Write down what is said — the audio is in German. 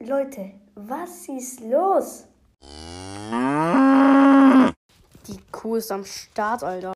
Leute, was ist los? Die Kuh ist am Start, Alter.